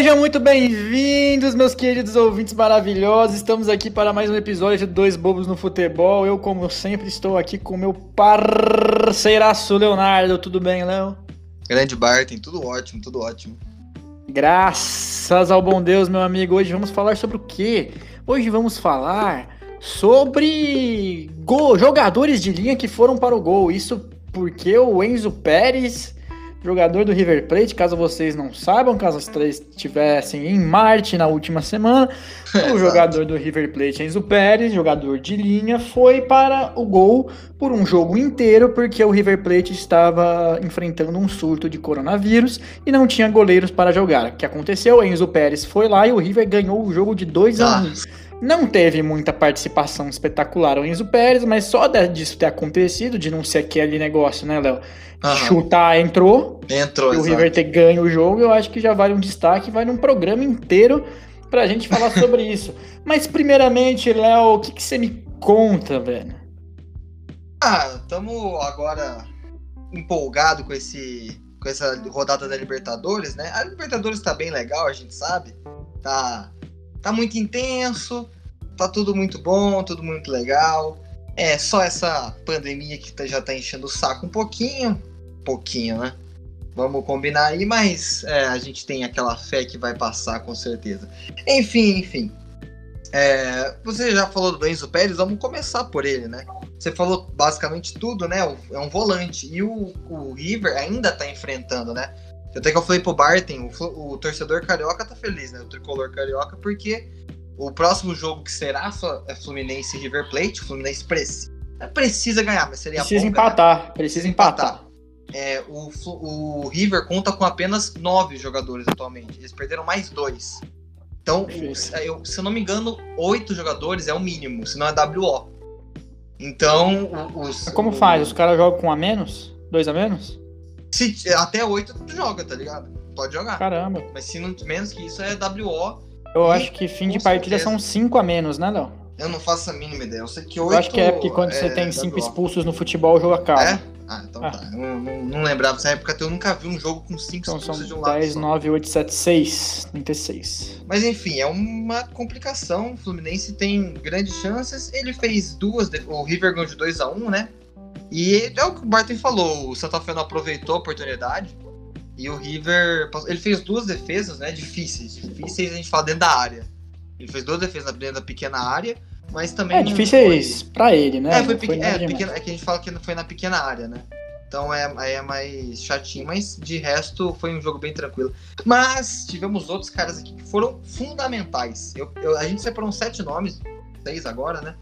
Sejam muito bem-vindos, meus queridos ouvintes maravilhosos. Estamos aqui para mais um episódio de Dois Bobos no Futebol. Eu, como sempre, estou aqui com meu parceiraço Leonardo. Tudo bem, Léo? Grande Barton, tudo ótimo, tudo ótimo. Graças ao bom Deus, meu amigo. Hoje vamos falar sobre o quê? Hoje vamos falar sobre gol, jogadores de linha que foram para o gol. Isso porque o Enzo Pérez jogador do River Plate, caso vocês não saibam, caso os três estivessem em Marte na última semana, o jogador do River Plate, Enzo Pérez, jogador de linha, foi para o gol por um jogo inteiro, porque o River Plate estava enfrentando um surto de coronavírus e não tinha goleiros para jogar. O que aconteceu? Enzo Pérez foi lá e o River ganhou o jogo de 2 a 1 um. Não teve muita participação espetacular o Enzo Pérez, mas só disso ter acontecido, de não ser aquele negócio, né, Léo? Uhum. Chutar entrou. Entrou, e o River ter ganho o jogo, eu acho que já vale um destaque, vale um programa inteiro pra gente falar sobre isso. Mas primeiramente, Léo, o que, que você me conta, velho? Ah, estamos agora empolgado com esse com essa rodada da Libertadores, né? A Libertadores tá bem legal, a gente sabe. Tá tá muito intenso, tá tudo muito bom, tudo muito legal. É só essa pandemia que tá, já tá enchendo o saco um pouquinho, pouquinho, né? Vamos combinar aí, mas é, a gente tem aquela fé que vai passar com certeza. Enfim, enfim. É, você já falou do Enzo Pérez, vamos começar por ele, né? Você falou basicamente tudo, né? É um volante. E o, o River ainda tá enfrentando, né? Até que eu falei pro Barton, o, o, torcedor carioca tá feliz, né? O tricolor carioca, porque o próximo jogo que será é Fluminense e River Plate. O Fluminense precisa, precisa ganhar, mas seria precisa bom empatar, ganhar. Precisa empatar. É, o, o River conta com apenas nove jogadores atualmente. Eles perderam mais dois. Então, eu, se eu não me engano, oito jogadores é o mínimo, senão é WO. Então, os. Como faz? Os caras jogam com a menos? Dois a menos? Se, até 8 tu joga, tá ligado? Pode jogar. Caramba. Mas se não menos que isso é WO. Eu e, acho que fim de partida certeza. são 5 a menos, né, Léo? Eu não faço a mínima ideia. Eu sei que 8 Eu acho que é porque quando é você tem 5 expulsos no futebol, o jogo acaba. É? Ah, então ah. tá. Eu não, não, não, lembrava dessa época, eu nunca vi um jogo com 5 então, expulsos de um 10, lado. 10, 9, 8, 7, 6, 36. Mas enfim, é uma complicação. O Fluminense tem grandes chances. Ele fez duas, o River ganhou de 2 a 1 um, né? E é o que o Barton falou, o Santa Fe não aproveitou a oportunidade. E o River, ele fez duas defesas, né, difíceis. Difíceis a gente fala dentro da área. Ele fez duas defesas dentro da pequena área, mas também... É, difíceis foi... pra ele, né? É, foi, foi é, pequena, é que a gente fala que foi na pequena área, né? Então é, é mais chatinho, mas de resto foi um jogo bem tranquilo. Mas tivemos outros caras aqui que foram fundamentais. Eu, eu, a gente separou sete nomes, seis agora, né?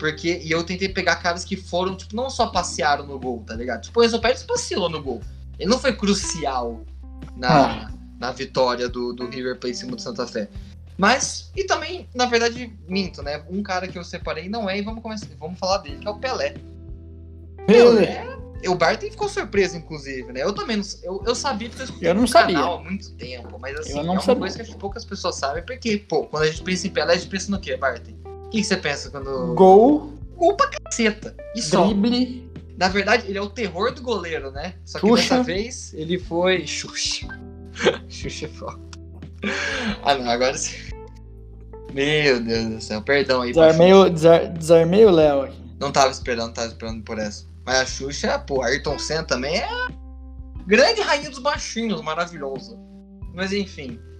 Porque, e eu tentei pegar caras que foram, tipo, não só passearam no gol, tá ligado? Tipo, o Enzo Pérez passeou no gol. Ele não foi crucial na, ah. na vitória do, do River Plate em cima do Santa Fé. Mas, e também, na verdade, minto, né? Um cara que eu separei não é, e vamos, começar, vamos falar dele, que é o Pelé. Pelé. O Barton ficou surpreso, inclusive, né? Eu também não, eu, eu sabia que eu escutei eu não sabia. canal há muito tempo, mas assim, é uma sabia. coisa que poucas pessoas sabem, porque, pô, quando a gente pensa em Pelé, a gente pensa no quê, Barton? O que, você pensa quando. Gol. Gol pra caceta. E só. Drible. Na verdade, ele é o terror do goleiro, né? Só que Xuxa. dessa vez ele foi. Xuxa. Xuxa é foda. Ah, não, agora sim. Meu Deus do céu, perdão aí. Desarmei, o, desar, desarmei o Léo Não tava esperando, não tava esperando por essa. Mas a Xuxa, pô, Ayrton Senna também é. Grande rainha dos baixinhos, maravilhoso. Mas enfim.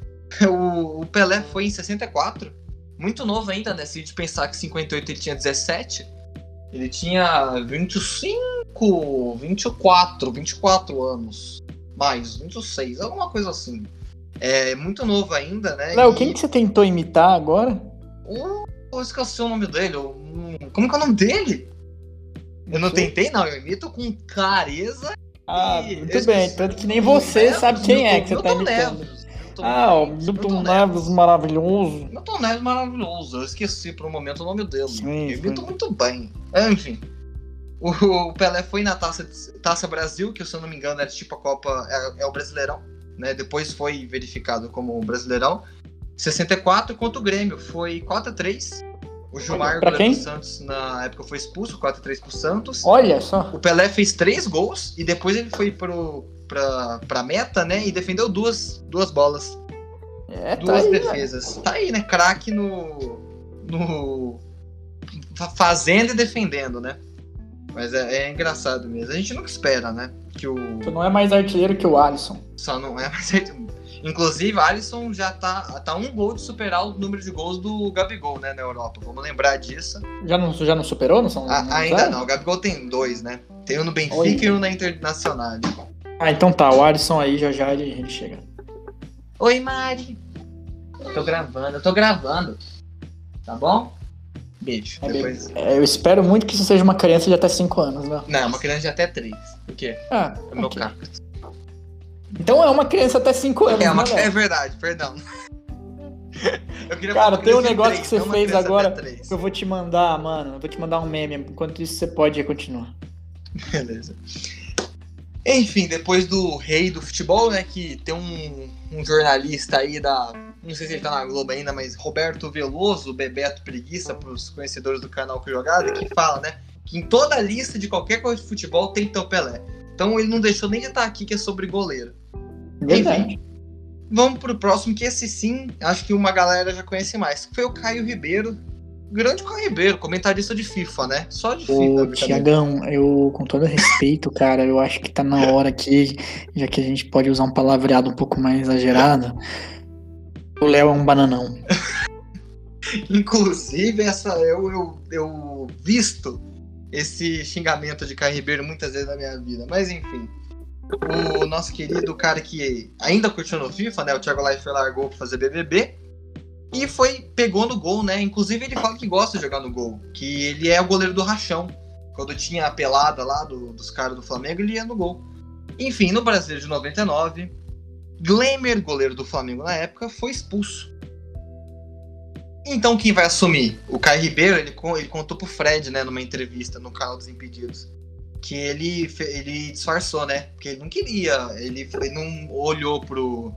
O, o Pelé foi em 64 muito novo ainda, né? Se a gente pensar que 58 ele tinha 17, ele tinha 25, 24, 24 anos. Mais, 26, alguma coisa assim. É muito novo ainda, né? Léo, e... quem que você tentou imitar agora? O... Eu esqueci o nome dele. Como que é o nome dele? Eu não tentei, não. Eu imito com clareza. Ah, muito bem. Tanto que nem você sabe quem é que você tá imitando. Neves. Milton ah, o Milton, Neves, maravilhoso. Milton Neves maravilhoso. Eu esqueci por um momento o nome dele. Sim, Milton muito bem. Enfim. O, Pelé foi na Taça, Taça Brasil, que se eu não me engano era tipo a Copa. É, é o Brasileirão. Né? Depois foi verificado como o Brasileirão. 64 contra o Grêmio. Foi 4x3. O Gilmar do Santos na época foi expulso, 4x3 pro Santos. Olha só. O Pelé fez três gols e depois ele foi pro, pra, pra meta, né? E defendeu duas, duas bolas. É, tá Duas aí, defesas. Tá aí, né? Craque no. no. fazendo e defendendo, né? Mas é, é, engraçado mesmo. A gente nunca espera, né? Que o. Tu não é mais artilheiro que o Alisson. Só não é mais artilheiro. Inclusive, Alisson já tá, tá um gol de superar o número de gols do Gabigol, né, na Europa. Vamos lembrar disso. Já não, já não superou? Não são, ah, não ainda não. O Gabigol tem dois, né? Tem um no Benfica Oi. e um na Internacional. Ah, então tá. O Alisson aí já já ele, ele chega. Oi, Mari. Eu tô gravando, eu tô gravando. Tá bom? Beijo. É Depois... é, eu espero muito que isso seja uma criança de até 5 anos, né? Não, uma criança de até 3. O quê? Ah, é meu okay. cacto. Então é uma criança até 5 anos, é, uma... né, é verdade, perdão. Cara, tem um negócio 3, que você fez agora que eu vou te mandar, mano. Eu vou te mandar um meme. Enquanto isso, você pode continuar. Beleza. Enfim, depois do rei do futebol, né? Que tem um, um jornalista aí da. Não sei se ele tá na Globo ainda, mas Roberto Veloso, Bebeto Preguiça, para os conhecedores do canal Que Jogada, que fala, né? Que em toda a lista de qualquer coisa de futebol tem que ter o Pelé. Então ele não deixou nem de estar aqui, que é sobre goleiro. Verdade. Enfim, vamos pro próximo, que esse sim, acho que uma galera já conhece mais. Que foi o Caio Ribeiro. Grande Caio Ribeiro, comentarista de FIFA, né? Só de FIFA. Ô, Tiagão, eu, com todo respeito, cara, eu acho que tá na hora aqui, já que a gente pode usar um palavreado um pouco mais exagerado. O Léo é um bananão. Inclusive, essa eu, eu, eu visto esse xingamento de Caio Ribeiro muitas vezes na minha vida. Mas enfim o nosso querido cara que ainda curtiu no FIFA, né? O Thiago Leifert largou pra fazer BBB. E foi, pegou no gol, né? Inclusive ele fala que gosta de jogar no gol. Que ele é o goleiro do rachão. Quando tinha a pelada lá do, dos caras do Flamengo, ele ia no gol. Enfim, no Brasileiro de 99, Glemer, goleiro do Flamengo na época, foi expulso. Então quem vai assumir? O Caio Ribeiro, ele, ele contou pro Fred, né, numa entrevista no canal dos Impedidos que ele, ele disfarçou, né? Porque ele não queria, ele, ele não olhou pro,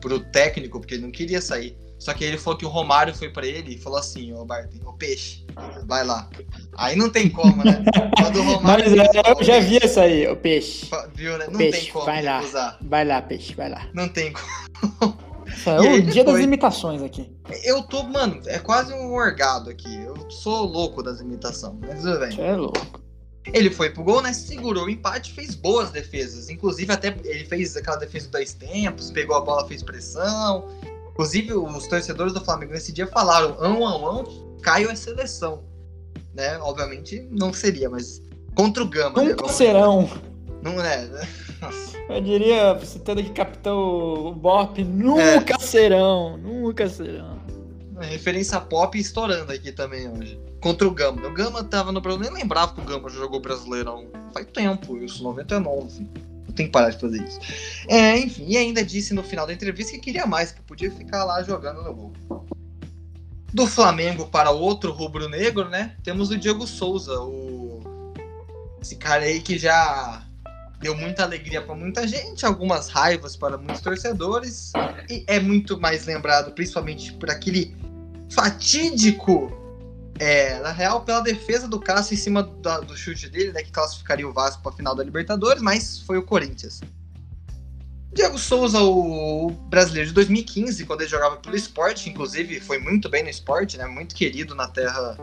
pro técnico, porque ele não queria sair. Só que ele falou que o Romário foi para ele e falou assim, ô Barton, ô peixe, vai lá. Aí não tem como, né? Quando o Romário Mas eu, eu já vi isso aí, ô peixe. Viu, né? Não peixe, tem como vai lá, usar. Vai lá, peixe, vai lá. Não tem como. É o dia depois... das imitações aqui. Eu tô, mano, é quase um orgado aqui. Eu sou louco das imitações, mas tudo bem. Você é louco. Ele foi pro gol, né? Segurou o empate, fez boas defesas. Inclusive, até ele fez aquela defesa de dois tempos, pegou a bola, fez pressão. Inclusive, os torcedores do Flamengo nesse dia falaram: ão, ão, ão, Caio é seleção. Né? Obviamente não seria, mas contra o Gama. Nunca né? serão. Não é, né? Eu diria, citando aqui Capitão Bop, nunca é. serão, nunca serão. Referência pop estourando aqui também hoje contra o Gama. O Gama tava no Brasil, nem lembrava que o Gama jogou Brasileirão. Faz tempo, isso, 99. Eu tenho que parar de fazer isso. É, enfim, e ainda disse no final da entrevista que queria mais, que podia ficar lá jogando no gol. Do Flamengo para outro rubro-negro, né? Temos o Diego Souza, o... esse cara aí que já deu muita alegria para muita gente, algumas raivas para muitos torcedores, e é muito mais lembrado, principalmente por aquele fatídico é, na real, pela defesa do Cássio em cima do, do chute dele, né, que classificaria o Vasco para a final da Libertadores, mas foi o Corinthians. Diego Souza, o brasileiro de 2015, quando ele jogava pelo esporte, inclusive foi muito bem no esporte, né, muito querido na terra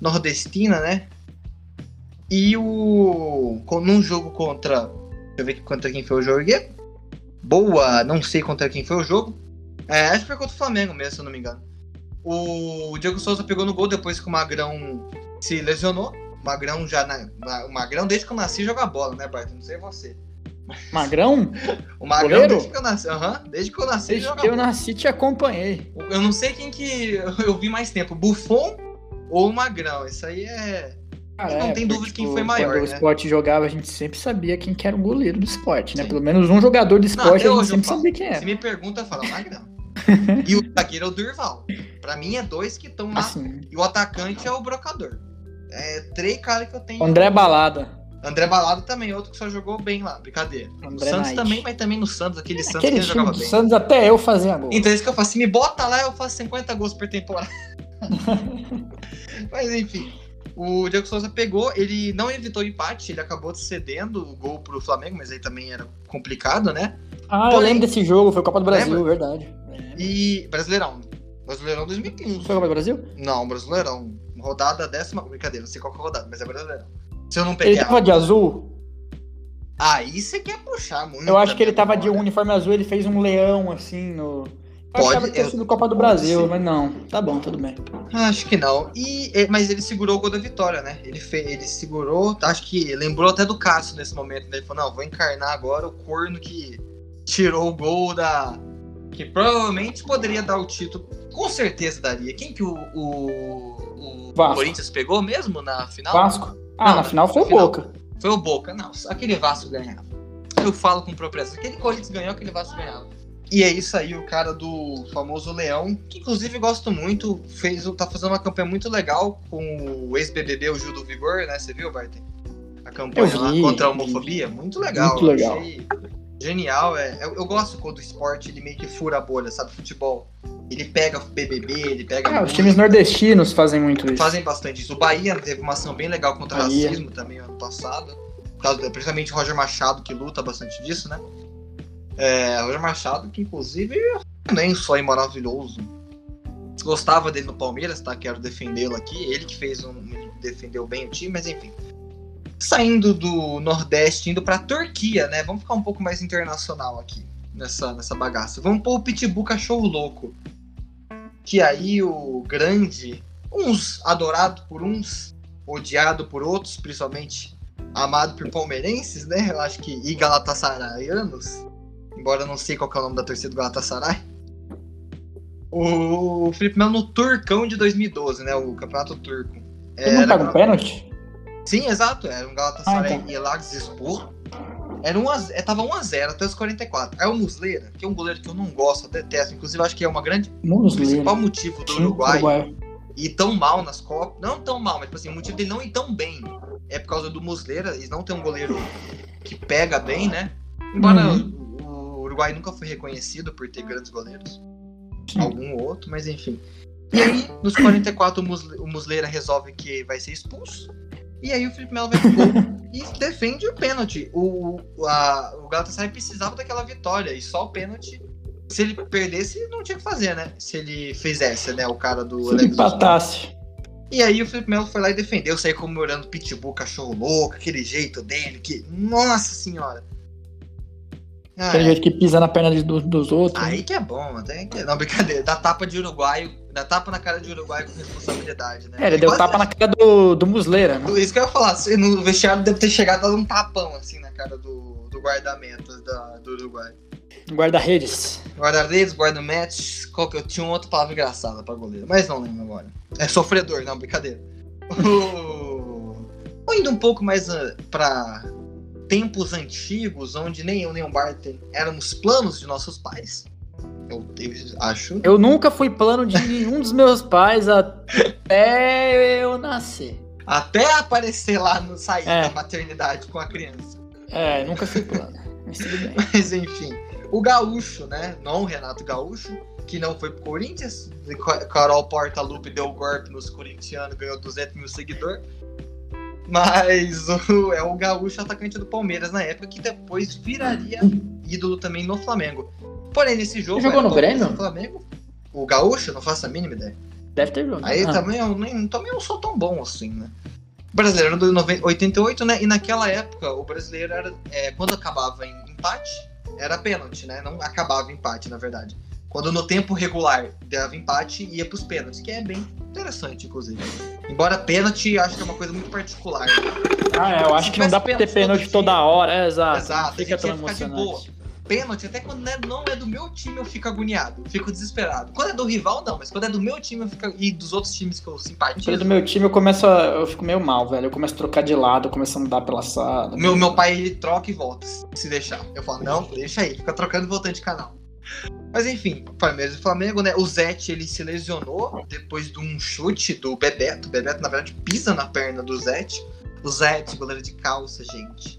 nordestina, né? E o num jogo contra, deixa eu ver contra quem foi o jogo aqui. Boa, não sei contra quem foi o jogo. É, acho que foi contra o Flamengo mesmo, se eu não me engano. O Diego Souza pegou no gol depois que o Magrão se lesionou. O Magrão já. Na, o Magrão, desde que eu nasci, joga bola, né, Bart? Não sei você. Magrão? o Magrão, Goleiro? desde que eu nasci. Uhum, desde que eu nasci, desde que eu bola. nasci, te acompanhei. Eu não sei quem que eu vi mais tempo, Buffon ou o Magrão. Isso aí é. Ah, não é, tem dúvida tipo, quem foi maior. Quando né? o esporte jogava, a gente sempre sabia quem que era o goleiro do esporte, né? Sim. Pelo menos um jogador do esporte não, a gente sempre sabia quem era. Se me pergunta, fala Magrão. e o zagueiro é o Durval. Pra mim é dois que estão lá. Assim. E o atacante é o brocador. É três caras que eu tenho. André Balada. André Balada também, outro que só jogou bem lá, brincadeira. André o Santos Knight. também, mas também no Santos, aquele é, Santos aquele que jogava bem. Santos até eu fazia gol. Então é isso que eu faço. Se me bota lá, eu faço 50 gols por temporada. mas enfim. O Diego Souza pegou, ele não evitou empate, ele acabou cedendo o gol pro Flamengo, mas aí também era complicado, né? Ah, Porém, eu lembro desse jogo, foi Copa do Brasil, lembra? verdade. E. Brasileirão. Brasileirão 2015. Foi Copa do Brasil? Não, Brasileirão. Rodada décima. Brincadeira, não sei qual que é a rodada, mas é Brasileirão. Se eu não Ele peguei. tava de azul? Aí você quer puxar muito. Eu acho que ele tava de um olha. uniforme azul, ele fez um leão assim no. Eu Pode, achava que tinha sido Copa do Brasil, ser. mas não. Tá bom, tudo bem. Acho que não. E, e- mas ele segurou o gol da vitória, né? Ele, fe, ele segurou, acho que lembrou até do Cássio nesse momento. Né? Ele falou: não, vou encarnar agora o corno que tirou o gol da. Que provavelmente poderia dar o título. Com certeza daria. Quem que o, o, o. Corinthians pegou mesmo na final? Vasco? Ah, Não, na final foi o. Boca. Foi o Boca. Não, aquele Vasco ganhava. Eu falo com propriedade. Aquele Corinthians ganhou, aquele Vasco ganhava. E é isso aí, o cara do famoso Leão, que inclusive gosto muito, fez, tá fazendo uma campanha muito legal com o ex-BBB, o Gil do Vigor, né? Você viu, Barton? A campanha Eu lá vi, contra a vi. homofobia. Muito legal. Muito legal. achei Genial. É, eu, eu gosto quando o esporte ele meio que fura a bolha, sabe? Futebol. Ele pega BBB, ele pega. Ah, os times nordestinos fazem muito isso. Fazem bastante isso. O Bahia teve uma ação bem legal contra o racismo também ano passado. Principalmente o Roger Machado, que luta bastante disso, né? É, Roger Machado, que inclusive também foi maravilhoso. Gostava dele no Palmeiras, tá? Quero defendê-lo aqui. Ele que fez um. defendeu bem o time, mas enfim. Saindo do Nordeste, indo pra Turquia, né? Vamos ficar um pouco mais internacional aqui nessa, nessa bagaça. Vamos pôr o Pitbull Cachorro Louco. Que aí o grande uns adorado por uns, odiado por outros, principalmente amado por palmeirenses, né? Eu acho que e galatasaraianos, embora eu não sei qual é o nome da torcida do Galatasaray. O Felipe Melo no Turcão de 2012, né? O Campeonato Turco. Ele não paga um pênalti? Sim, exato, era um Galatasaray Ah, então. e Elazığspor. Era um é, tava 1x0 até os 44. Aí o Muslera, que é um goleiro que eu não gosto, eu detesto, inclusive acho que é uma grande o Muslera. principal motivo do Time Uruguai Uruguai. ir tão mal nas Copas. Não tão mal, mas tipo assim, o motivo dele não ir tão bem é por causa do Muslera. Eles não tem um goleiro que pega bem, né? Embora Uhum. o, Uruguai nunca foi reconhecido por ter grandes goleiros. Sim. Algum outro, mas enfim. E aí, nos 44, o, Musle, o Muslera resolve que vai ser expulso. E aí o Felipe Melo vai pro gol e defende o pênalti. O, a, o Galatasaray precisava daquela vitória. E só o pênalti. Se ele perdesse, não tinha o que fazer, né? Se ele fizesse, né? O cara do Se ele empatasse. e aí o Felipe Melo foi lá e defendeu, saiu comemorando Pitbull, cachorro louco, aquele jeito dele, que. Nossa senhora! Ah, Aquele jeito que pisa na perna de- do- dos outros. aí que é bom, até que. Não, brincadeira. Dá tapa de uruguaio, dá tapa na cara de uruguaio com responsabilidade, né? É, ele deu Quase- tapa na cara do, do Muslera, né? Isso que eu ia falar, se no vestiário deve ter chegado dado um tapão assim na cara do, do guarda-metas da- do Uruguai. Guarda-redes. Guarda-redes, guarda-metas, qual que eu tinha uma outra palavra engraçada pra goleiro, mas não lembro agora. É sofredor, não, brincadeira. Ou indo um pouco mais ah, pra tempos antigos, onde nem eu nem o Barton éramos planos de nossos pais. Eu, eu acho. Eu nunca fui plano de nenhum dos meus pais até eu nascer. Até aparecer lá no sair É. da maternidade com a criança. É, nunca fui plano. Mas. Mas enfim. O Gaúcho, né? Não o Renato Gaúcho, que não foi pro Corinthians. Ca- Carol Portaluppi deu o golpe nos corintianos, ganhou 200 mil seguidores. Mas o, é o Gaúcho atacante do Palmeiras na época, que depois viraria ídolo também no Flamengo. Porém, nesse jogo. Ele jogou era no Grêmio? e Flamengo. O Gaúcho, não faço a mínima ideia. Deve ter jogado. Aí Ah, também, eu nem, também não sou tão bom assim, né? Brasileiro do 90 88, né? E naquela época, o brasileiro era. é, quando acabava em empate, era pênalti, né? Não acabava em empate, na verdade. Quando no tempo regular dava empate, ia pros pênaltis, que é bem interessante, inclusive. Embora pênalti, acho que é uma coisa muito particular. né? Ah, é, eu acho que não dá pra ter pênalti toda hora. É, exato. Exato, fica tão ia ficar de emocionante. Pênalti, até quando não é- não é do meu time, eu fico agoniado, eu fico desesperado. Quando é do rival, não, mas quando é do meu time eu fico, e dos outros times que eu simpatizo. Quando é do meu time, eu começo a. Eu fico meio mal, velho. Eu começo a trocar de lado, eu começo a mudar pela sala. Meu, meu pai ele troca e volta, se deixar. Eu falo, não, deixa aí, fica trocando e voltando de canal. Mas enfim, Palmeiras e Flamengo, né? O Zete ele se lesionou depois de um chute do Bebeto. O Bebeto, na verdade, pisa na perna do Zete. O Zete, goleiro de calça, gente.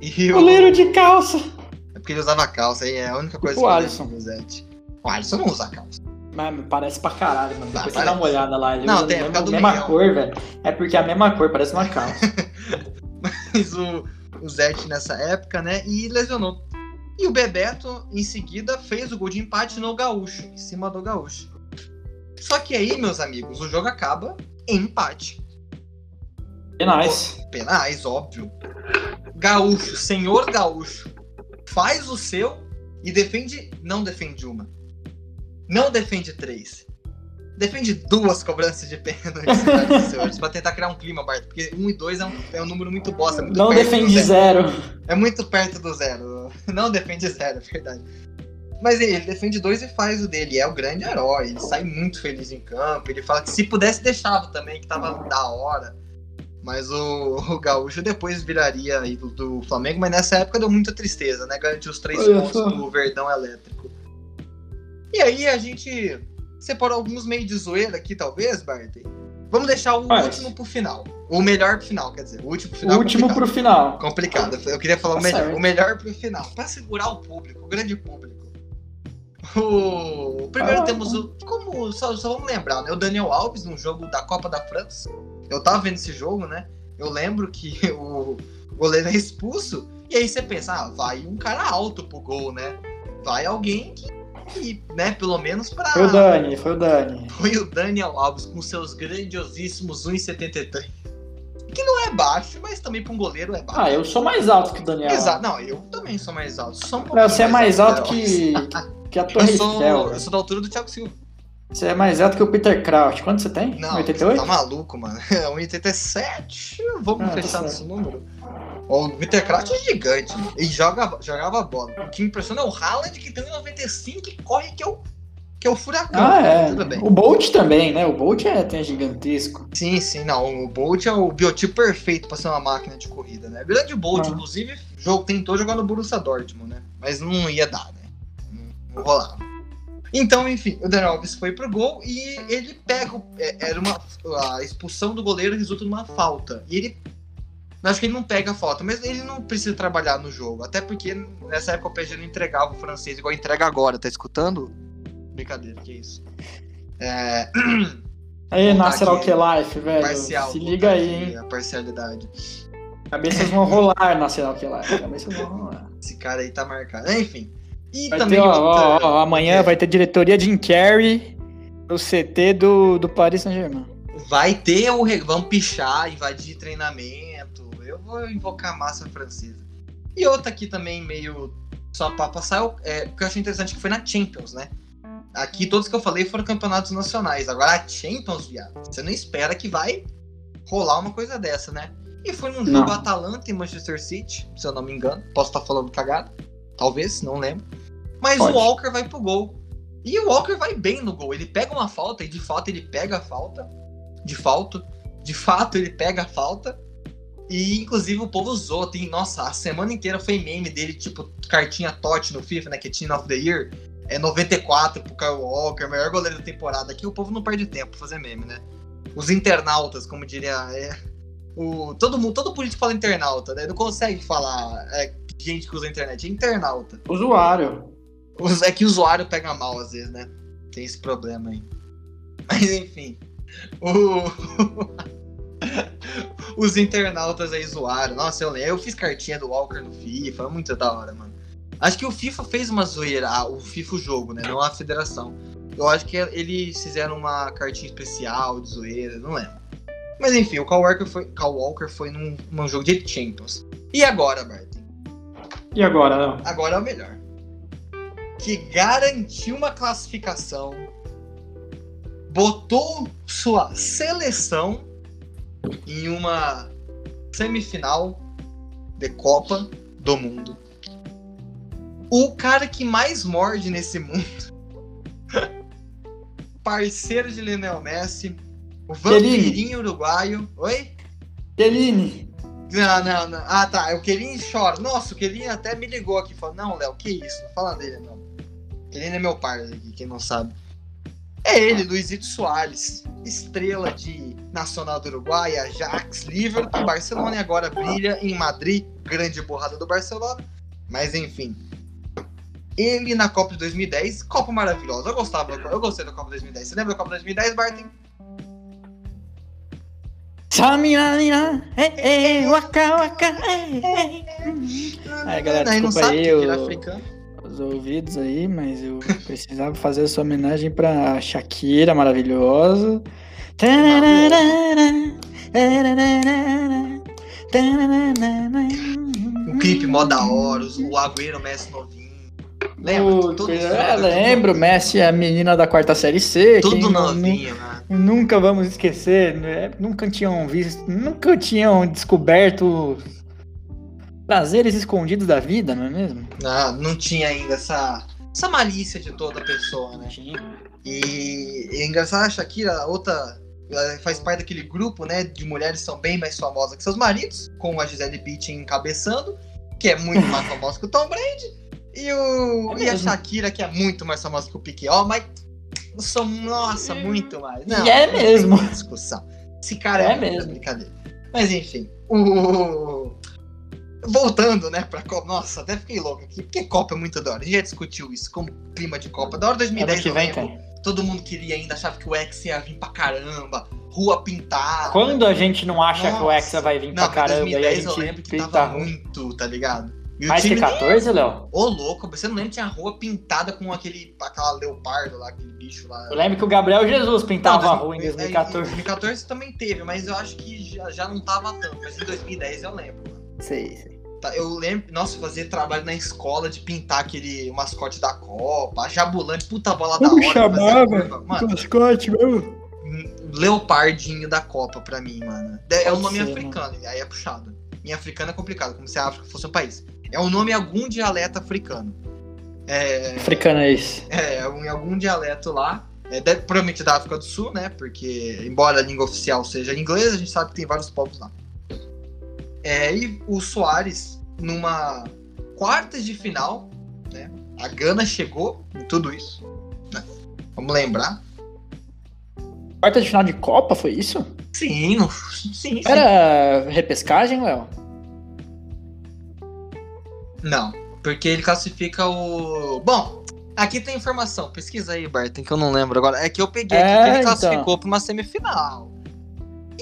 E o... Goleiro de calça. Porque ele usava calça, aí é a única coisa Tipo que o eu Alisson. lembro. O Alisson não usa calça. Mas parece pra caralho, mano. Ah, Depois você dá uma olhada lá. Ele Não, tem, a mesma cor, velho. É porque é a mesma cor, parece uma calça. Mas o, o Zete nessa época, né? E lesionou. E o Bebeto, em seguida, fez o gol de empate no Gaúcho, em cima do Gaúcho. Só que aí, meus amigos, o jogo acaba em empate. Penais. Penais, óbvio. Gaúcho, senhor Gaúcho, faz o seu e defende. Não defende uma. Não defende três. Defende duas cobranças de pênalti pra tentar criar um clima, Bart. Porque um e dois é um, é um número muito bosta. Muito não defende zero. zero. É muito perto do zero. Não defende zero, é verdade. Mas ele defende dois e faz o dele. É o grande herói. Ele sai muito feliz em campo. Ele fala que se pudesse, deixava também, que tava da hora. Mas o, o Gaúcho depois viraria ídolo do Flamengo, mas nessa época deu muita tristeza, né? Garantiu os três Olha pontos só. do Verdão Elétrico. E aí a gente separou alguns meio de zoeira aqui, talvez, Bart. Vamos deixar o Mas... último pro final. O melhor pro final, quer dizer. O último pro final. O último complicado. pro final. Complicado. Eu queria falar tá o melhor. O melhor pro final. Pra segurar o público, o grande público. O... Primeiro ah, temos o. Como. Só, só vamos lembrar, né? O Daniel Alves, num jogo da Copa da França. Eu tava vendo esse jogo, né? Eu lembro que o goleiro é expulso. E aí você pensa, ah, vai um cara alto pro gol, né? Vai alguém que né, pelo menos pra. Foi o Dani, foi o Dani. Foi o Daniel Alves com seus grandiosíssimos 1,73. Que não é baixo, mas também pra um goleiro é baixo. Ah, eu sou mais alto que o Daniel. Exato, não, eu também sou mais alto. Só um não, você é mais alto que, que a Torre eu sou, Eu sou da altura do Thiago Silva. Você é mais alto que o Peter Crouch. Quanto você tem? Não, 88? Você tá maluco, mano. 1,87. Vamos ah, fechar tá nesse número. O Peter Crouch é gigante e joga, jogava bola. O que me impressiona é o Haaland que tem 95 e corre que é o, que é o furacão. Ah, é. O Bolt também, né? O Bolt é, tem gigantesco. Sim, sim, não. O Bolt é o biotipo perfeito para ser uma máquina de corrida, né? Grande Bolt, ah. inclusive, jogo, tentou jogar no Borussia Dortmund, né? Mas não ia dar, né? Não, não rolava. Então, enfim, o Daniel Alves foi pro gol e ele pega. É, era uma. A expulsão do goleiro resulta numa falta. E ele Acho que ele não pega a falta, mas ele não precisa trabalhar no jogo. Até porque nessa época o PSG não entregava o francês igual entrega agora, tá escutando? Brincadeira, que isso. É... Aí, Nasser Al-Khelaifi, velho. Parcial, Se liga aí, hein? A parcialidade. Cabeças vão rolar, Nasser Al-Khelaifi. Cabeças vão rolar. Esse cara aí tá marcado. Enfim. E vai também. Ter, ó, ó, ó, amanhã é. vai ter diretoria Jim Carrey no CT do, do Paris Saint-Germain. Vai ter o. Vamos pichar, invadir treinamento eu vou invocar a massa francesa. E outra aqui também, meio só pra passar, é, o que eu achei interessante que foi na Champions, né? Aqui todos que eu falei foram campeonatos nacionais. Agora a Champions, viado, você não espera que vai rolar uma coisa dessa, né? E foi num jogo. Atalanta e Manchester City, se eu não me engano. Posso estar falando cagada. Talvez, não lembro. Mas Pode. o Walker vai pro gol. E o Walker vai bem no gol. Ele pega uma falta, e de fato ele pega a falta. De fato. De fato ele pega a falta. E inclusive o povo usou, tem, nossa, a semana inteira foi meme dele, tipo, cartinha TOT no FIFA, né? Que é Team of the Year. É 94 pro Kyle Walker, melhor goleiro da temporada. Aqui o povo não perde tempo pra fazer meme, né? Os internautas, como diria. É, o, todo mundo, todo político fala internauta, né? Não consegue falar é, gente que usa a internet, é internauta. Usuário. É que o usuário pega mal às vezes, né? Tem esse problema aí. Mas enfim. O. Os internautas aí zoaram. Nossa, eu, eu fiz cartinha do Walker no FIFA, muito da hora, mano. Acho que o FIFA fez uma zoeira, ah, o FIFA o jogo, né? Não a federação. Eu acho que eles fizeram uma cartinha especial de zoeira, não lembro. Mas enfim, o Kyle Walker foi, Kyle Walker foi num, num jogo de Champions. E agora, Bart? E agora, não? Agora é o melhor. Que garantiu uma classificação, botou sua seleção em uma semifinal de Copa do Mundo. O cara que mais morde nesse mundo. Parceiro de Lionel Messi. O vampirinho uruguaio. Oi? Keline. Não, não, não. Ah, tá. O Keline chora. Nossa, o Keline até me ligou aqui. Falou, não, Léo, que isso? Não fala dele, não. Keline é meu parceiro aqui, quem não sabe. É ele, Luizito Soares, estrela de Nacional do Uruguai, Ajax, Liverpool, Barcelona e agora brilha em Madrid, grande borrada do Barcelona. Mas enfim. Ele na Copa de 2010, Copa maravilhosa. Eu gostava, eu gostei da Copa de 2010. Você lembra da Copa de 2010, Barton? Aí, galera, desculpa sabe aí africano. Os ouvidos aí, mas eu precisava fazer essa homenagem pra Shakira maravilhosa. O clipe mó da hora, o Agüero Messi novinho. Lembra? Tudo eu lembro, Messi é a menina da quarta série C. Tudo novinho, mano. Nunca vamos esquecer, né? nunca tinham visto, nunca tinham descoberto prazeres escondidos da vida, não é mesmo? Ah, não tinha ainda essa, essa malícia de toda pessoa, né? E é engraçado, a Shakira, outra, ela faz parte daquele grupo, né, de mulheres que são bem mais famosas que seus maridos, com a Gisele Bündchen encabeçando, que é muito mais famosa que o Tom Brady, e, o, É e a. Shakira, que é muito mais famosa que o Piquet. Ó, mas são, nossa, muito mais. Não, E é mesmo. discussão. Esse cara É é, mesmo. brincadeira. Mas enfim, o... Voltando, né, pra Copa. Nossa, até fiquei louco aqui, porque Copa é muito da hora. A gente já discutiu isso como clima de Copa. Da hora 2010 Ano que vem, lembro, cara. todo mundo queria ainda, achava que o X ia vir pra caramba, rua pintada. Quando a gente não acha que o Nossa. Hexa vai vir Não, pra caramba e a 2010 eu gente lembro que pinta tava muito, tá ligado? E Mais que time nem- 14, Léo? Ô, louco, você não lembra tinha rua pintada com aquele, aquela leopardo lá, aquele bicho lá. Eu lembro que o Gabriel Jesus pintava a Não, rua em é, Em 2014. 2014 também teve, mas eu acho que já, já não tava tanto. Mas em 2010 eu lembro, mano. Sei, sei. Tá, Eu lembro, nossa, fazer trabalho na escola de pintar aquele mascote da Copa, a Jabulani, puta bola da Como hora. fazer a chamava? curva. Mano, Mascote, meu. leopardinho da Copa pra mim, mano. É é um nome ser, africano, aí é puxado. Em africano é complicado, como se a África fosse um país. É um nome em algum dialeto africano. É, Africano é esse. é em algum dialeto lá. É, provavelmente da África do Sul, né? Porque, embora a língua oficial seja inglês, a gente sabe que tem vários povos lá. É, e o Soares, numa quartas de final, né? A Gana chegou em tudo isso. né, Vamos lembrar. Quarta de final de Copa, foi isso? Sim, no- sim, sim. Era repescagem, Léo? Não, porque ele classifica o. Bom, aqui tem informação. Pesquisa aí, Barton, que eu não lembro agora. É que eu peguei aqui É, que ele então. classificou pra uma semifinal.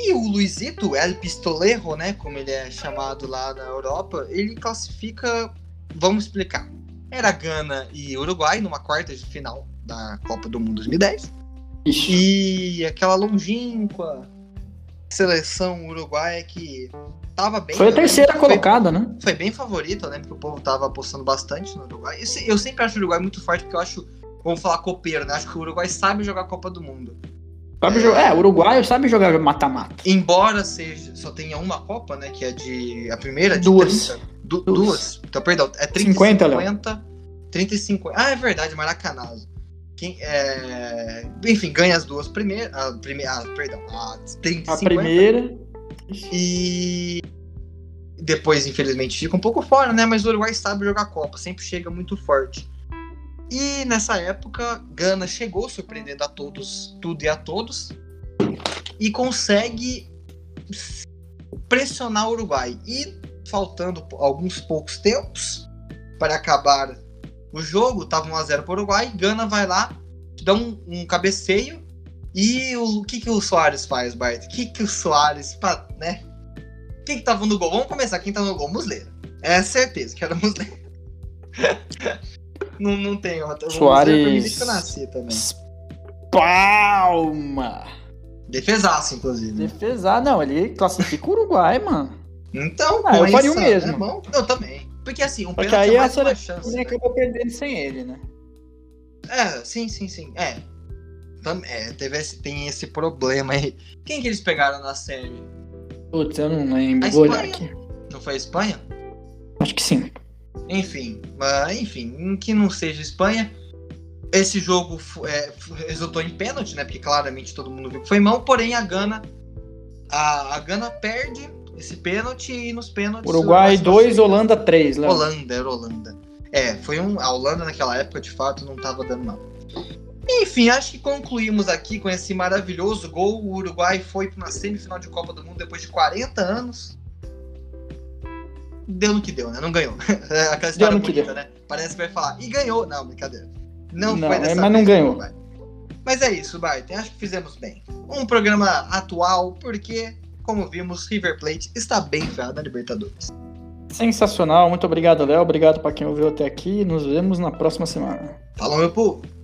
E o Luizito, El Pistoleiro, né? Como ele é chamado lá na Europa, ele classifica. Vamos explicar. Era Gana e Uruguai numa quarta de final da Copa do Mundo 2010. Ixi. E aquela longínqua seleção uruguaia que tava bem. Foi a né? terceira Foi- colocada, né? foi bem favorito, eu lembro que o povo tava apostando bastante no Uruguai. Eu, eu sempre acho o Uruguai muito forte porque eu acho, vamos falar copeiro, né? Acho que o Uruguai sabe jogar a Copa do Mundo. Sabe jogar- É, o uruguaio sabe jogar mata-mata. Embora seja, só tenha uma Copa, né? Que é de. A primeira é de Duas. 30. Du- Duas. duas. Então, perdão, é 30 50, e Léo. 50. 30 e 50. Ah, é verdade, Maracanazo. Quem, é... Enfim, ganha as duas primeiras. A primeira. Ah, perdão. A 30 e A 50. primeira. E depois, infelizmente, fica um pouco fora, né? Mas o Uruguai sabe jogar Copa, sempre chega muito forte. E nessa época, Gana chegou surpreendendo a todos, tudo e a todos, e consegue pressionar o Uruguai. E faltando alguns poucos tempos para acabar o jogo, tava 1x0 para o Uruguai, Gana vai lá, dá um, um cabeceio. E o, o que, que o Soares faz, Bart? O que, que o Soares, fa- né? Quem que tava no gol? Vamos começar. Quem tava no gol? Muslera. É certeza que era Muslera. não, não tem outra. O Soares- que eu nasci também. Palma! Defesaço, inclusive. Defesar, não, ele classifica o Uruguai, mano. Então, Ah, eu faria o mesmo. É bom. Eu também. Porque assim, um Só que pênalti aí é a mais uma chance. né? acabou perdendo sem ele, né? É, sim, sim, sim. É. Tam- é, teve esse, tem esse problema aí. Quem que eles pegaram na série? Putz, eu não lembro. A Espanha. aqui. Não foi a Espanha? Acho que sim. Enfim, mas, enfim, que não seja Espanha. Esse jogo é, resultou em pênalti, né? Porque claramente todo mundo viu que foi mão, porém a Gana. A, a Gana perde esse pênalti e nos pênaltis. Uruguai o- 2, Holanda 3, Léo. Holanda, era Holanda. É, foi um. A Holanda naquela época, de fato, não tava dando não. Enfim, acho que concluímos aqui com esse maravilhoso gol. O Uruguai foi para uma semifinal de Copa do Mundo depois de 40 anos. Deu no que deu, né? Não ganhou. Aquela história bonita, né? Parece que vai falar. E ganhou. Não, brincadeira. Não, Não, foi é, dessa mas não ganhou. Mas é isso, Barton. Acho que fizemos bem. Um programa atual, porque como vimos, River Plate está bem ferrado na Libertadores. Sensacional, muito obrigado, Léo. Obrigado para quem ouviu até aqui. Nos vemos na próxima semana. Falou, meu povo!